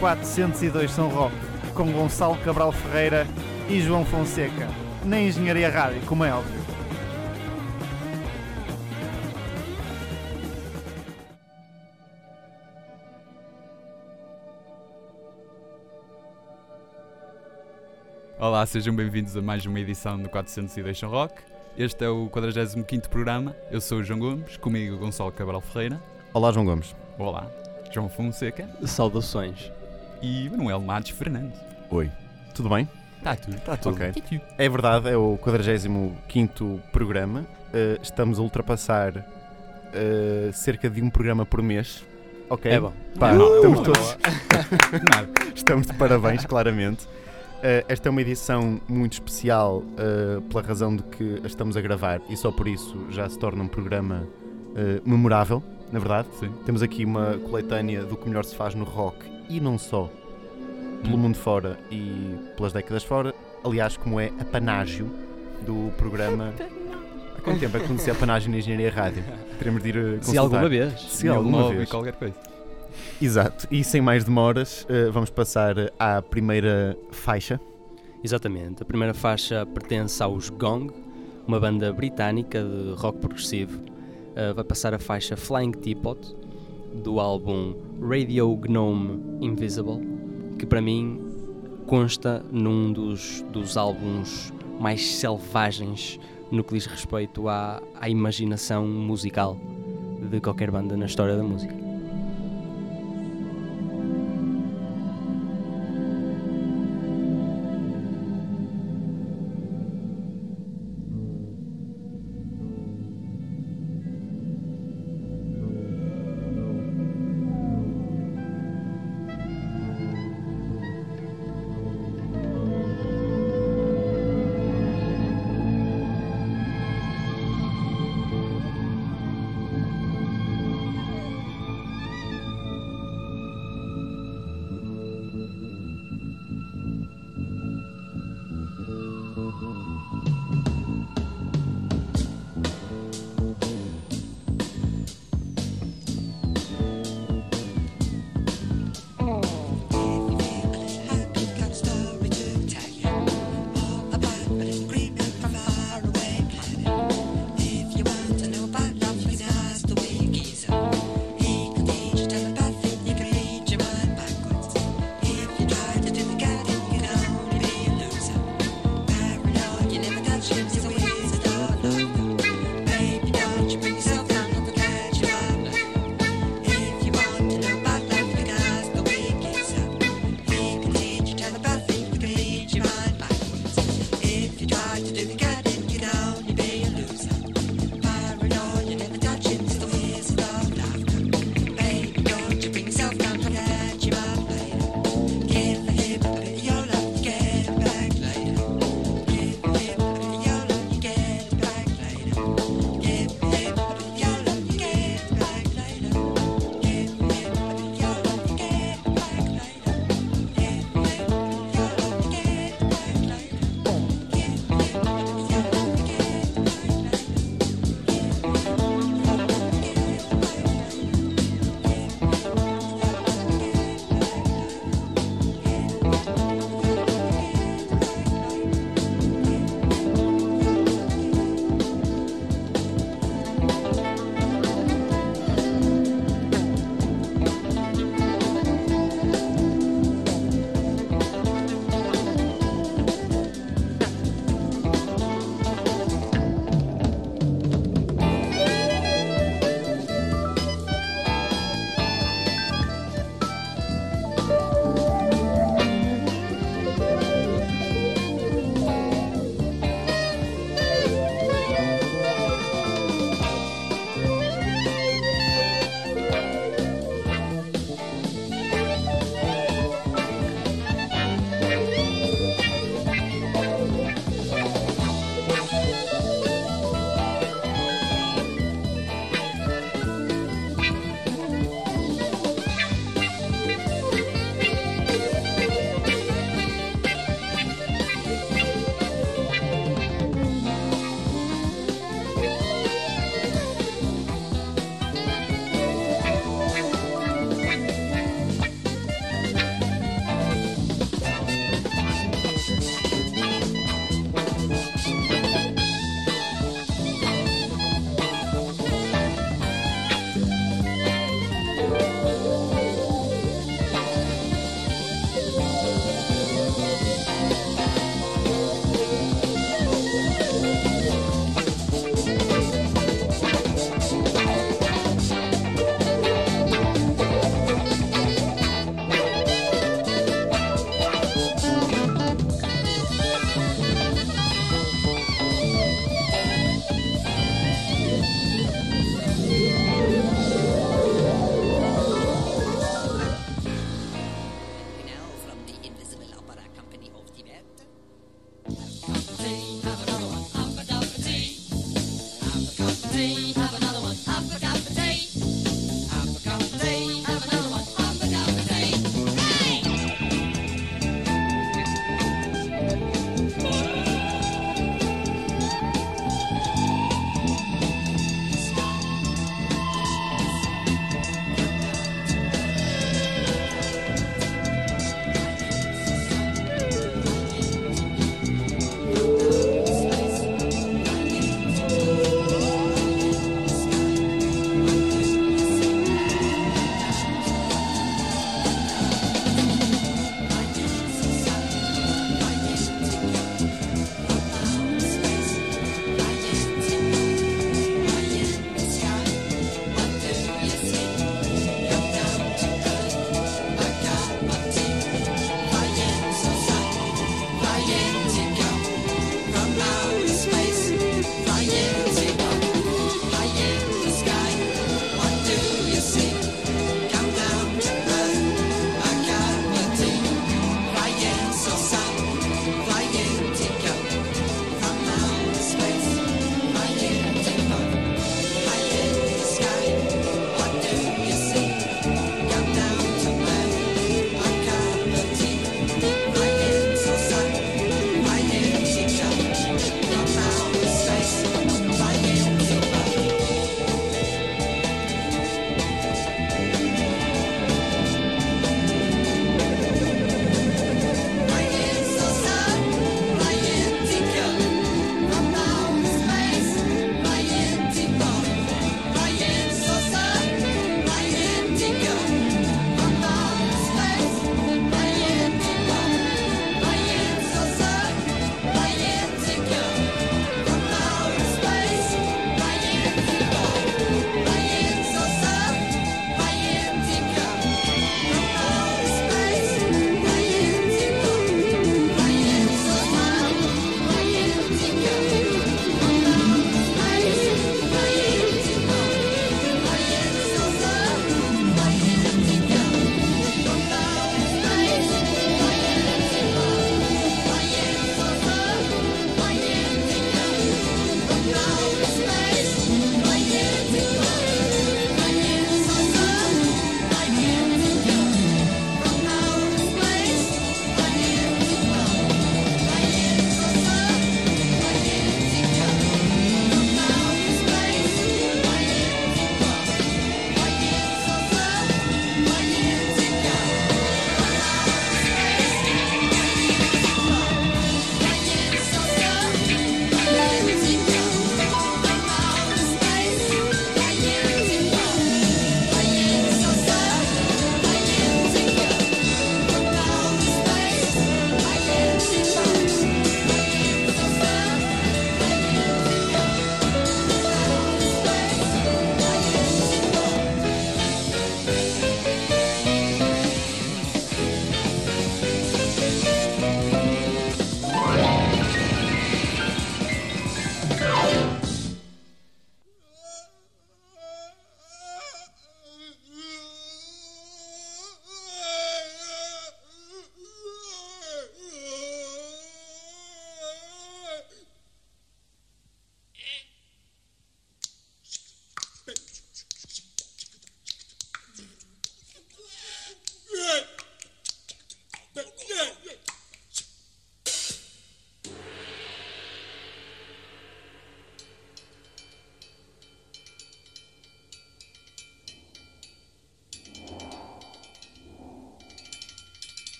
402 São Roque, com Gonçalo Cabral Ferreira e João Fonseca, na Engenharia Rádio, como é óbvio. Olá, sejam bem-vindos a mais uma edição do 402 São Rock. Este é o 45 programa. Eu sou o João Gomes, comigo Gonçalo Cabral Ferreira. Olá, João Gomes. Olá, João Fonseca Saudações. E Manuel Matos Fernandes. Oi. Tudo bem? Está tudo, está tudo. Ok. Tudo. É verdade, é o 45 programa. Uh, estamos a ultrapassar uh, cerca de um programa por mês. Ok. É bom. Pá, Não, estamos não, todos. Nada. Estamos de parabéns, claramente. Uh, esta é uma edição muito especial uh, pela razão de que a estamos a gravar e só por isso já se torna um programa uh, memorável, na verdade. Sim. Temos aqui uma coletânea do que melhor se faz no rock e não só, pelo mundo fora e pelas décadas fora. Aliás, como é a panágio do programa. Há quanto tempo é que acontecia a panágio na Engenharia Rádio? Teremos de ir consultar. Se alguma vez. Se alguma 1009 vez. qualquer coisa. Exato. E sem mais demoras, uh, vamos passar à primeira faixa. Exatamente. A primeira faixa pertence aos Gong, uma banda britânica de rock progressivo. Uh, vai passar a faixa Flying Teapot, do álbum Radio Gnome Invisible, que para mim consta num dos, dos álbuns mais selvagens no que diz respeito à, à imaginação musical de qualquer banda na história da música.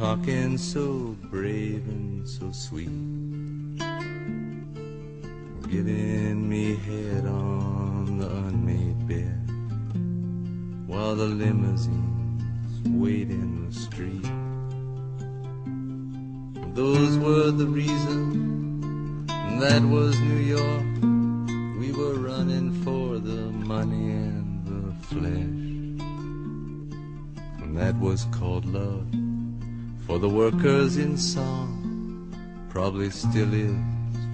Talking so brave and so sweet, giving me head on the unmade bed while the limousines wait in the street. Those were the reasons, that was New York. We were running for the money and the flesh. And that was called love for the workers in song. Probably still is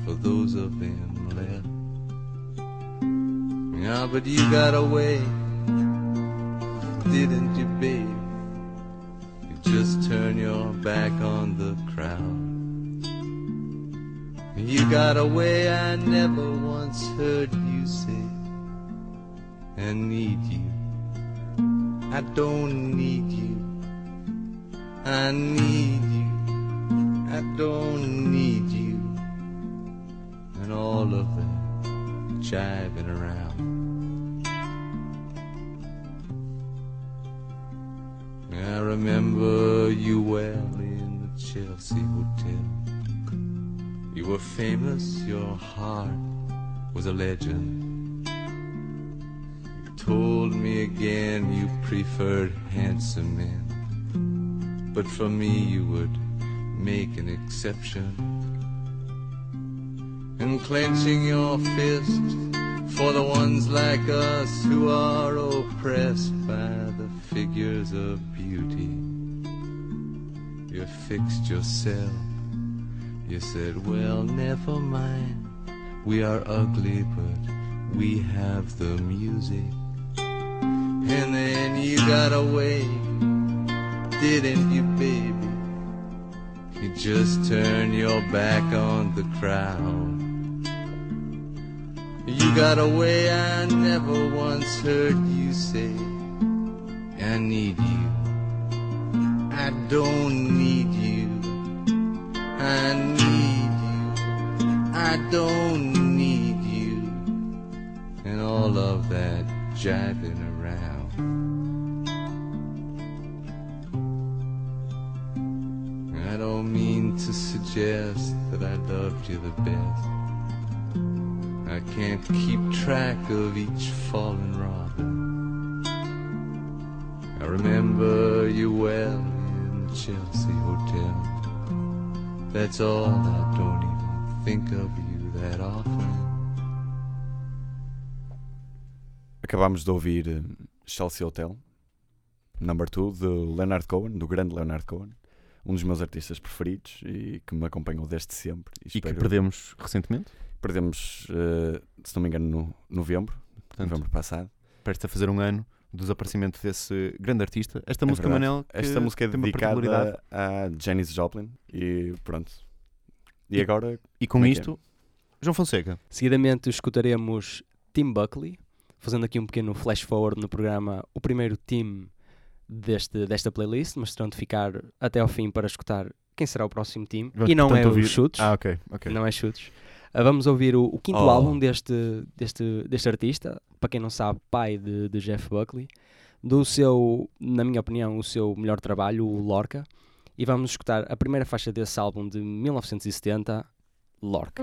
for those of them left. Yeah, but you got away, didn't you, babe? You just turn your back on the crowd. You got away, I never once heard you say, I need you. I don't need you. I need you. I don't need you. And all of that jiving around. I remember you well in the Chelsea Hotel. You were famous, your heart was a legend. You told me again you preferred handsome men, but for me you would make an exception. And clenching your fist for the ones like us who are oppressed by the figures of beauty. You fixed yourself you said, well, never mind. We are ugly, but we have the music. And then you got away, didn't you, baby? You just turned your back on the crowd. You got away, I never once heard you say, I need you. I don't need you. I need you. I don't need you. And all of that jiving I don't mean to suggest that I loved you the best. I can't keep track of each fallen robin. I remember you well in Chelsea Hotel. That's all, I don't even think of you that often. Acabámos de ouvir eh, Chelsea Hotel, Number 2, de Leonard Cohen, do grande Leonard Cohen, um dos meus artistas preferidos e que me acompanhou desde sempre. E que espero- perdemos recentemente. perdemos, eh, se não me engano, no novembro, Portanto, novembro passado. prestes a fazer um ano do desaparecimento desse grande artista. Esta É música, verdade. Manel, que Esta música é dedicada a Janis Joplin e pronto. E agora, E com é que é? isto, João Fonseca. Seguidamente escutaremos Tim Buckley, fazendo aqui um pequeno flash forward no programa, o primeiro team deste, desta playlist, mas terão de ficar até ao fim para escutar quem será o próximo team. Vamos, e não é ouvir- os chutes, Ah, ok. ok. não é chutes. Ah, vamos ouvir o, o quinto Oh. álbum deste, deste, deste artista, para quem não sabe, pai de, de Jeff Buckley, do seu, na minha opinião, o seu melhor trabalho, o Lorca, e vamos escutar a primeira faixa desse álbum de 1970, Lorca.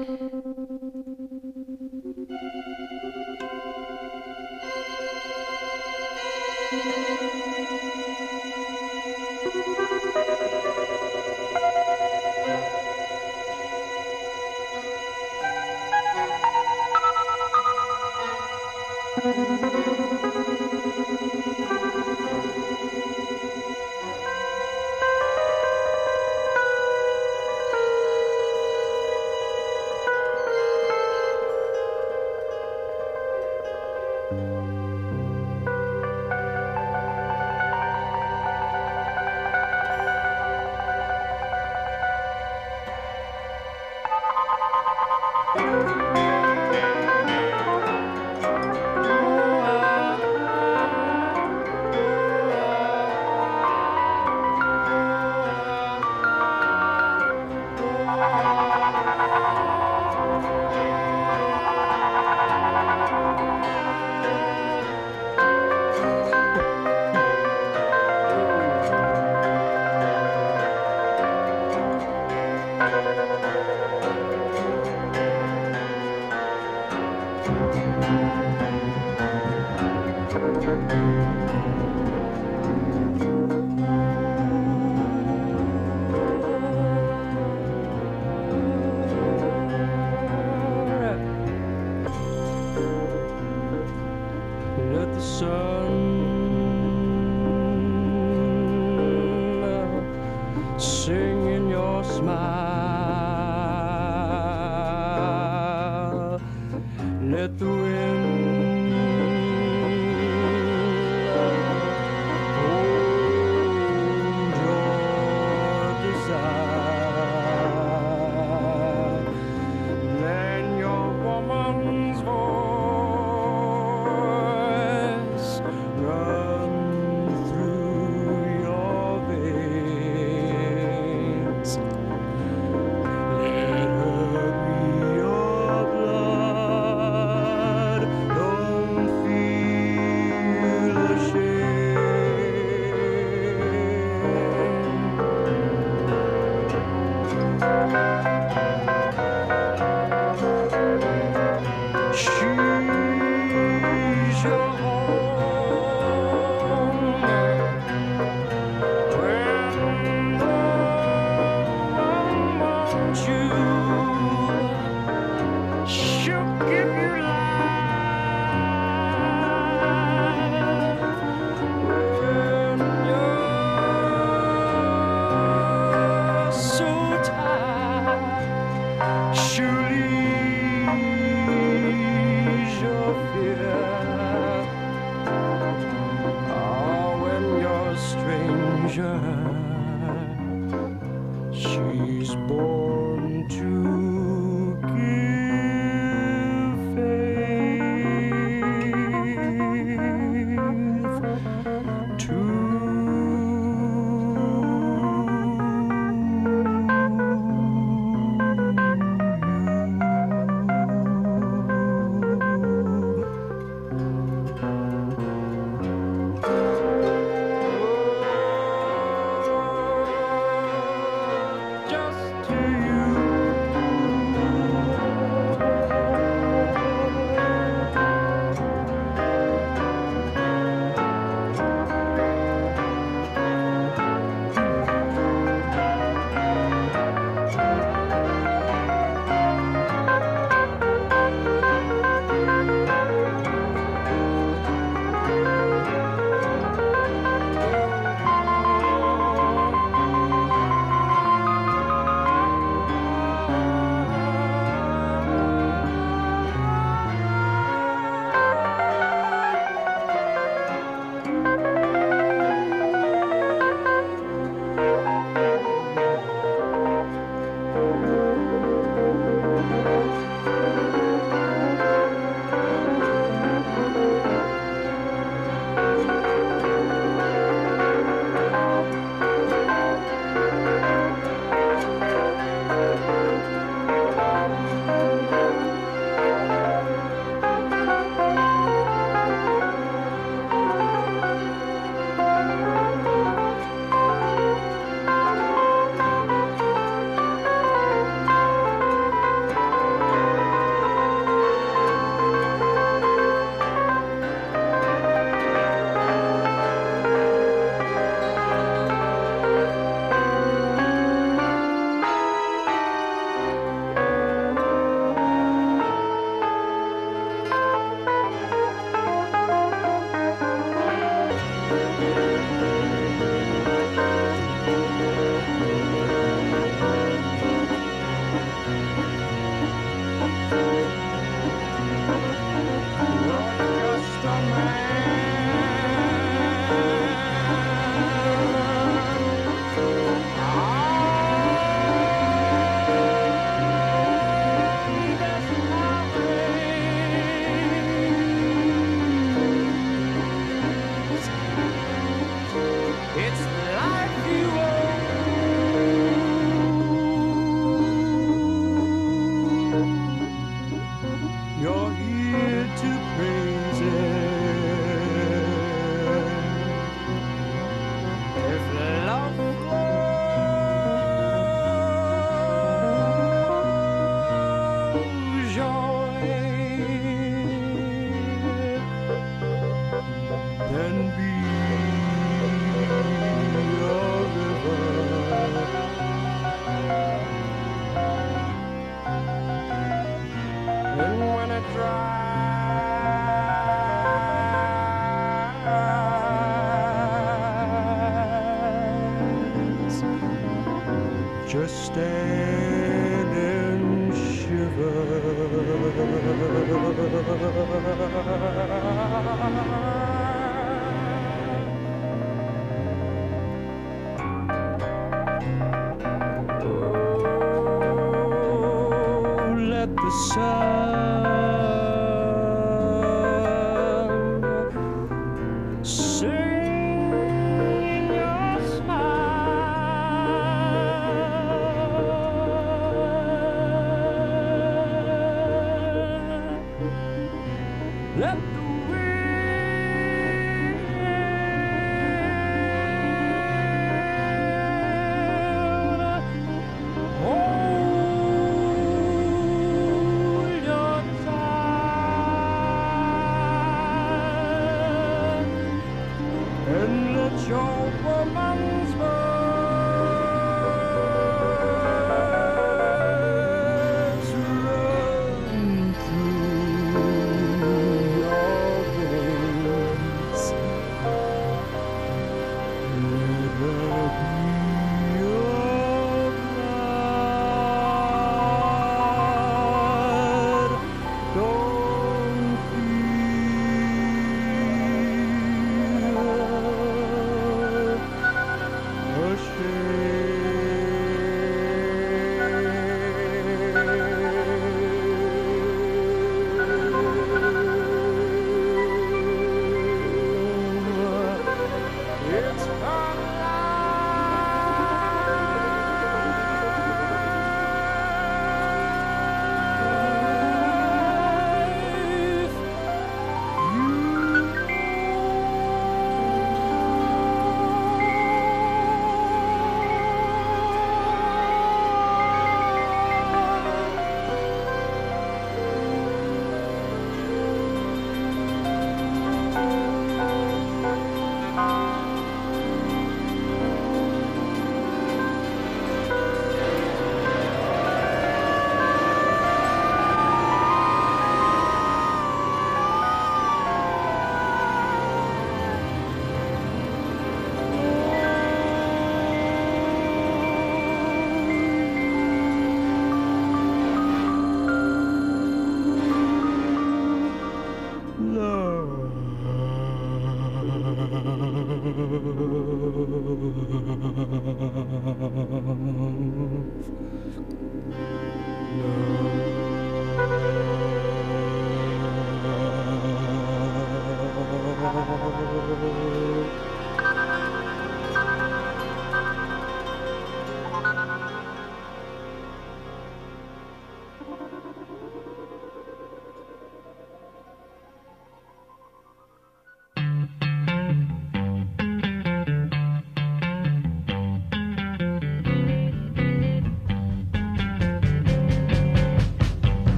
Just stand and shiver.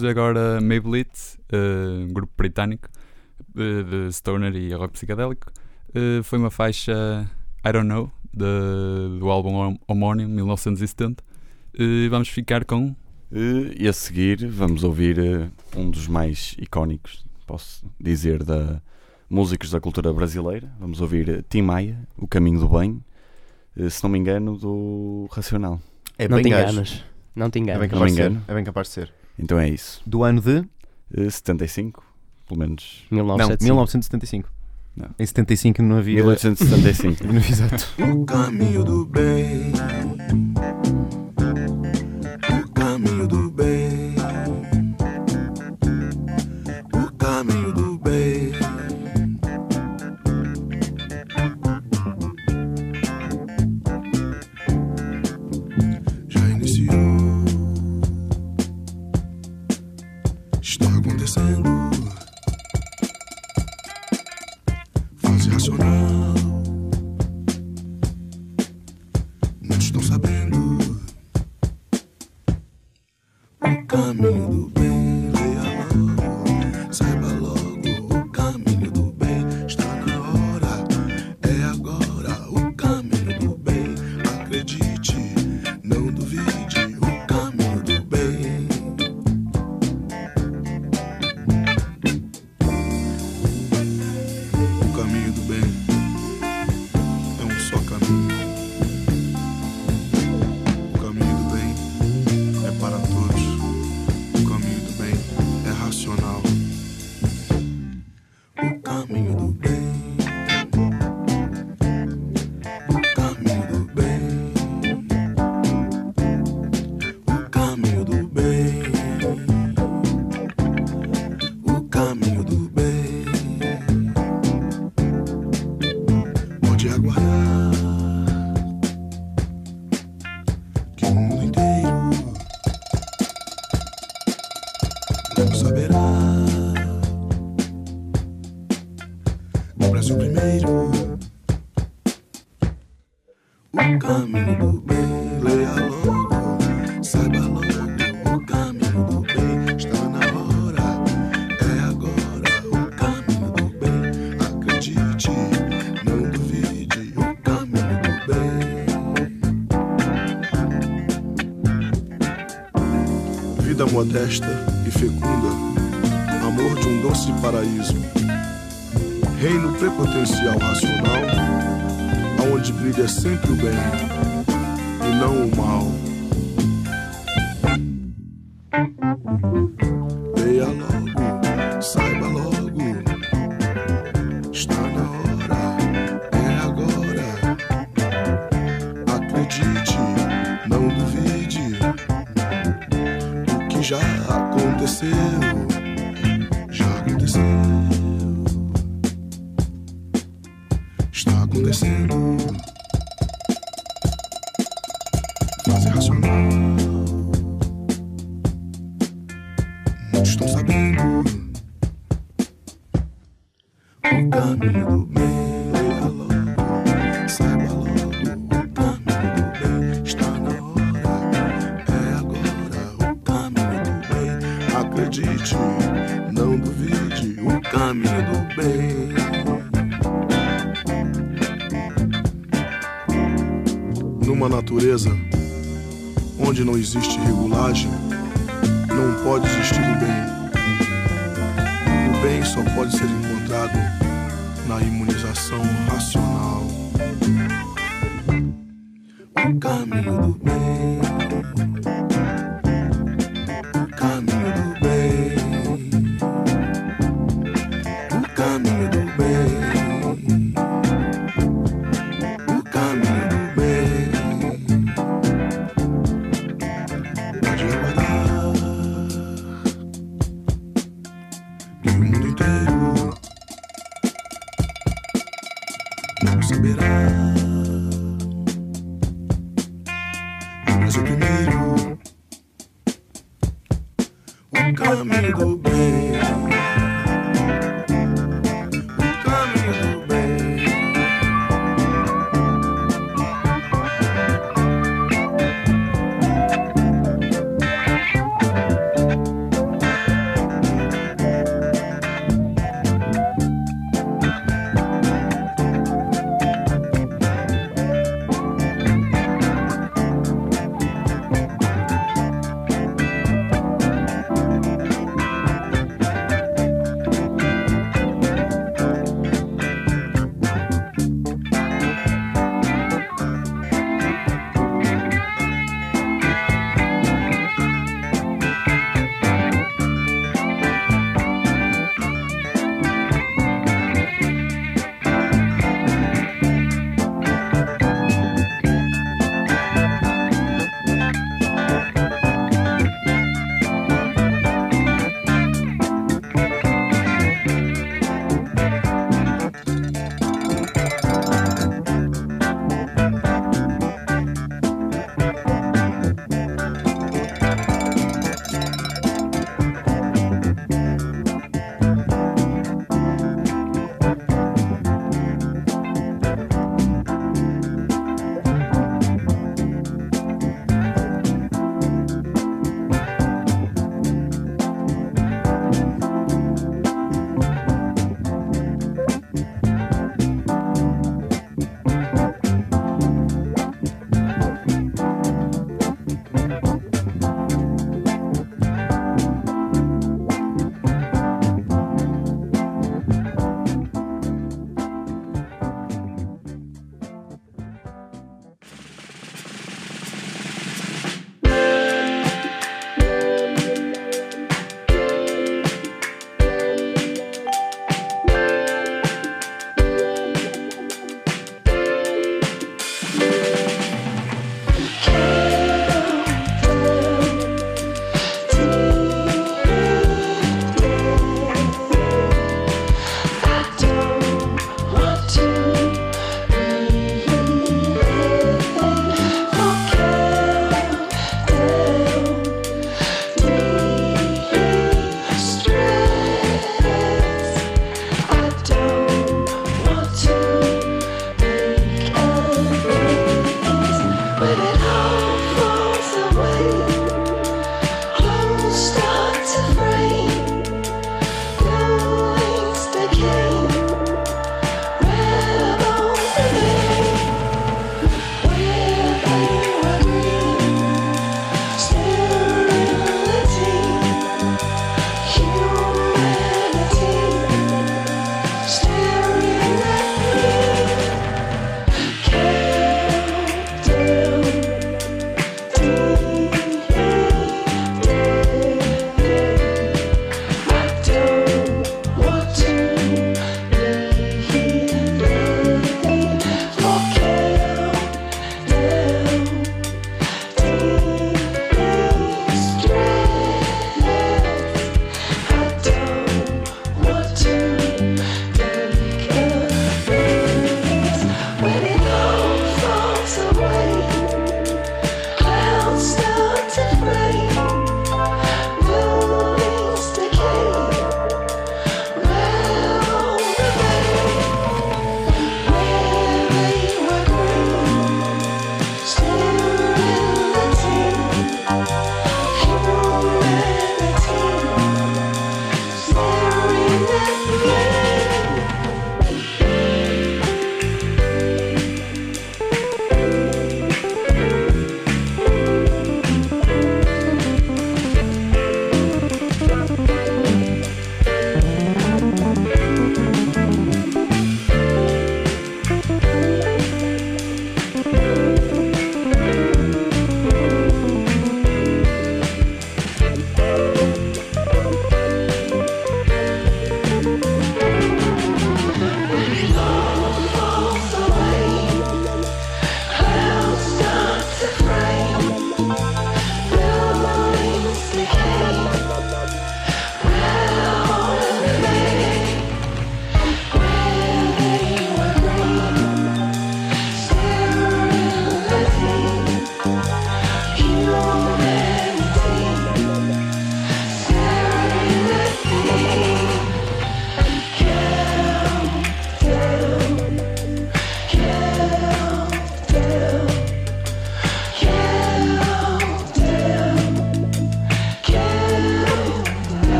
Ouvimos agora Maybelline, eh, um grupo britânico eh, de stoner e rock psicadélico. Eh, foi uma faixa I Don't Know de- do álbum hom- homónimo 1970. E vamos ficar com E a seguir vamos ouvir um dos mais icónicos, posso dizer, da músicos da cultura brasileira. Vamos ouvir Tim Maia, O Caminho do Bem, se não me engano, do Racional. É Não bem te gajo. enganas. Não te É bem enganas. Não capaz me de ser. É bem capaz de ser. Então é isso. Do ano de. Eh, 75, pelo menos. Não, 1975. 1975. Não. Em 75 não havia. 1875. Exato. O caminho do bem. Modesta e fecunda, amor de um doce paraíso. Reino prepotencial racional, aonde brilha sempre o bem e não o mal. Aconteceu, já aconteceu. Está acontecendo.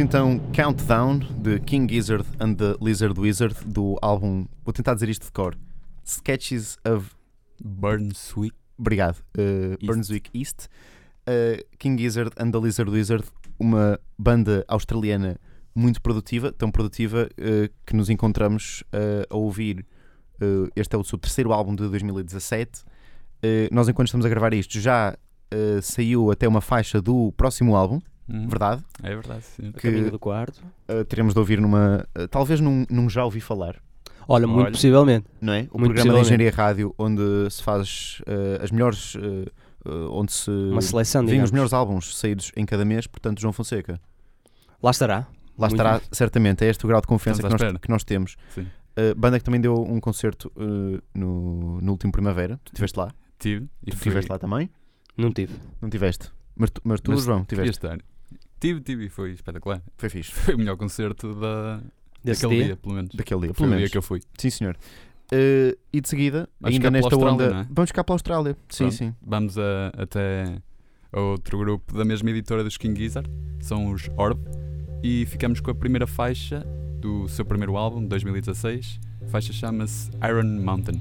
Então Countdown de King Gizzard and the Lizard Wizard do álbum, vou tentar dizer isto de cor, Sketches of Burnswick. Obrigado. Uh, Burnswick East. Uh, King Gizzard and the Lizard Wizard, uma banda australiana muito produtiva, tão produtiva uh, que nos encontramos uh, a ouvir. Uh, este é o seu terceiro álbum de 2017. Uh, nós, enquanto estamos a gravar isto, já saiu até uma faixa do próximo álbum, Uhum. verdade? É verdade, sim. A que- caminho do quarto. Uh, teremos de ouvir numa. uh, talvez num, num já ouvi falar, Olha, muito Olha. possivelmente. não é? O Muito programa da possivelmente. Engenharia Rádio, onde se faz uh, as melhores. uh, uh, onde se. Uma seleção, Vêm digamos. os melhores álbuns saídos em cada mês, portanto, João Fonseca. Lá estará. Lá Muito estará, bem. certamente. É este o grau de confiança que nós, que nós temos. Sim. Uh, banda que também deu um concerto uh, no, no último Primavera. Tu estiveste lá? Tive. E Tu fui- estiveste lá também? Não tive. Não tiveste? Mas tu, mas tu Mas João, tiveste? este ano. Tive, tive e foi espetacular. Foi fixe. Foi o melhor concerto da, Desse daquele dia? dia. pelo menos. Daquele dia, pelo o dia menos. que eu fui. Sim, senhor. Uh, e de seguida, Vamos ainda nesta onda. é? Vamos cá pela Austrália. Sim, Pronto. sim. Vamos a- até a outro grupo da mesma editora dos King Gizzard, são os Orb, e ficamos com a primeira faixa do seu primeiro álbum, 2016. A faixa chama-se Iron Mountain.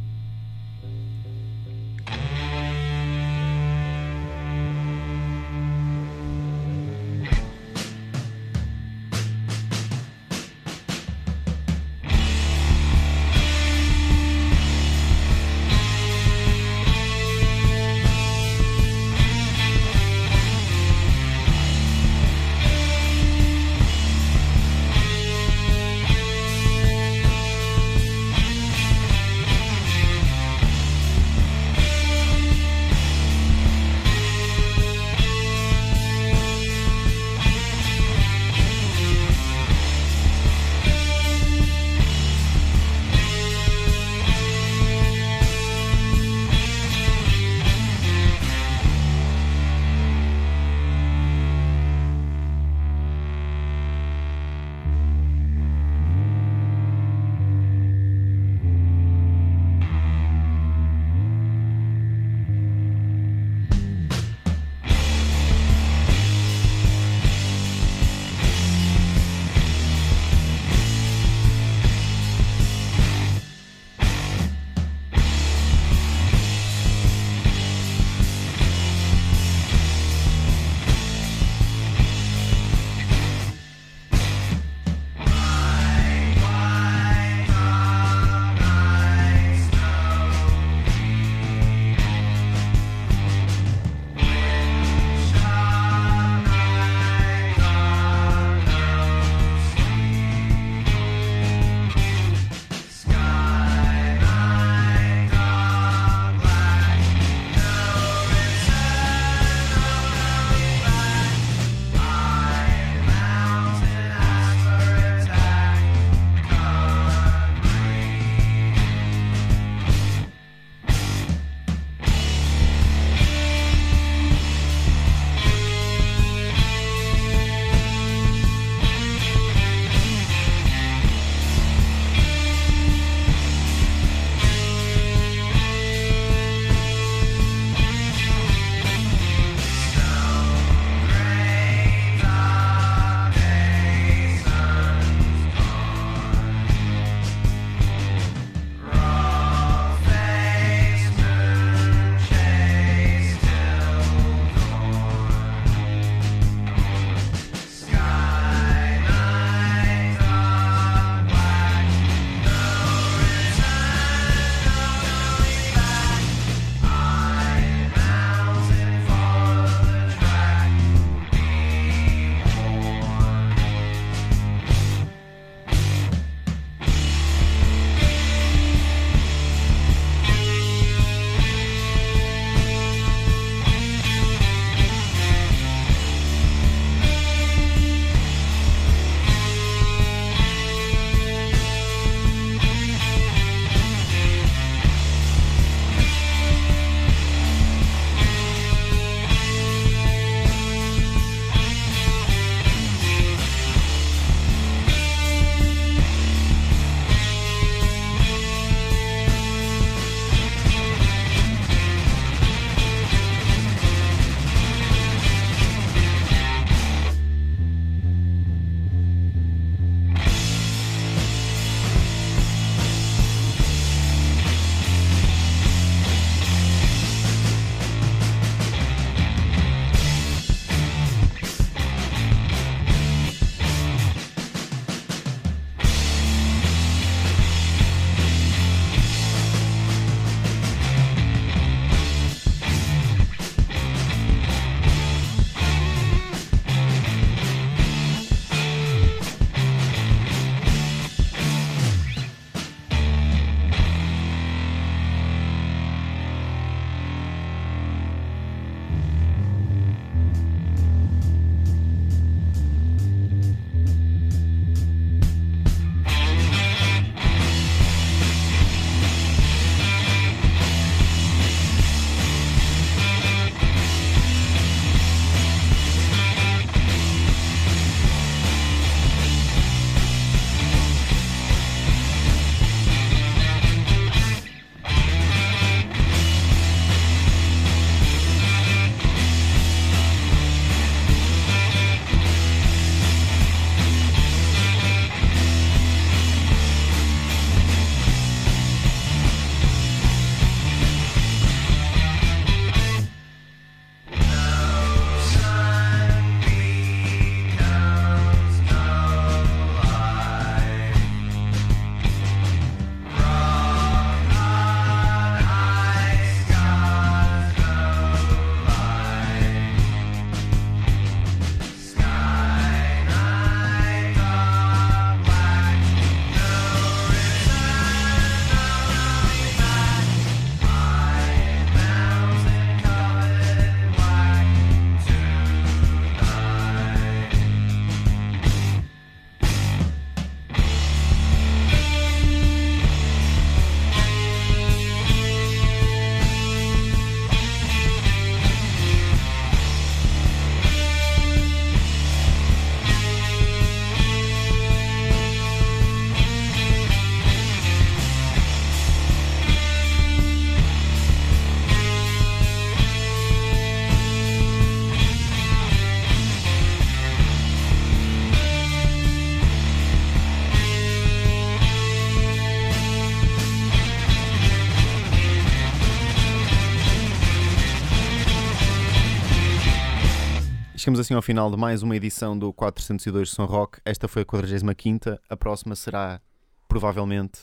Chegamos assim ao final de mais uma edição do 402 Som Rock. Esta foi a 45. A próxima será, provavelmente,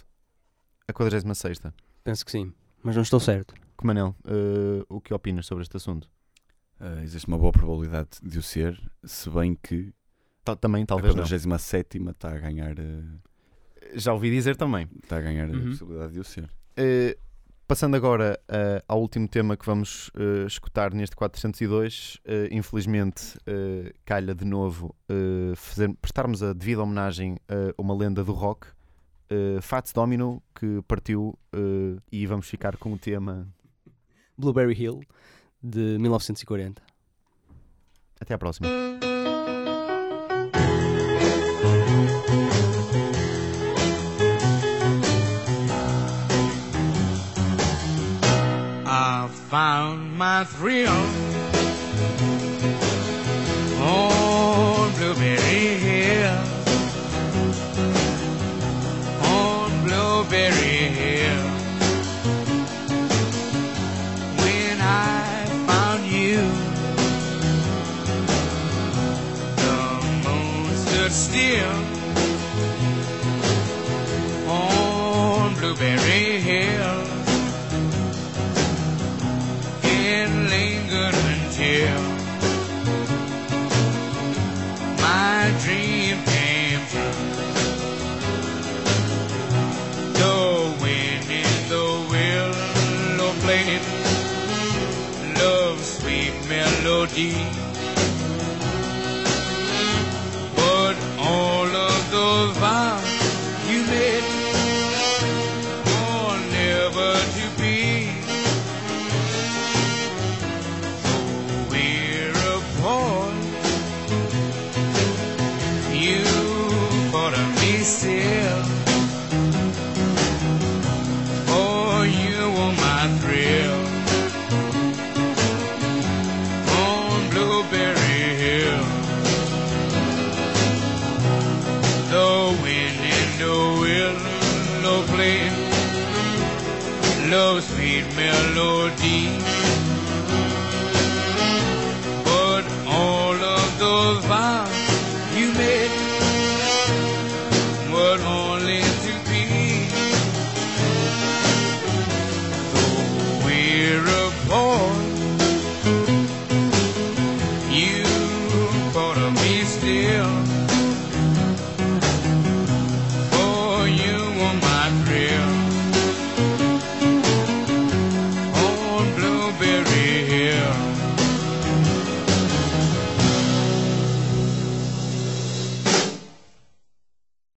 a 46. Penso que sim, mas não estou certo. Comanel, eh, o que opinas sobre este assunto? Eh, existe uma boa probabilidade de o ser, se bem que Ta- também, a talvez não. 47 está a ganhar, eh, Já ouvi dizer também. está a, ganhar a Uhum. possibilidade de o ser. Eh, passando agora eh, ao último tema que vamos eh, escutar neste 402, eh, infelizmente calha de novo fazer, prestarmos a devida homenagem a uma lenda do rock, Fats Domino, que partiu e vamos ficar com o tema. Blueberry Hill, de 1940. Até à próxima. My thrill eat.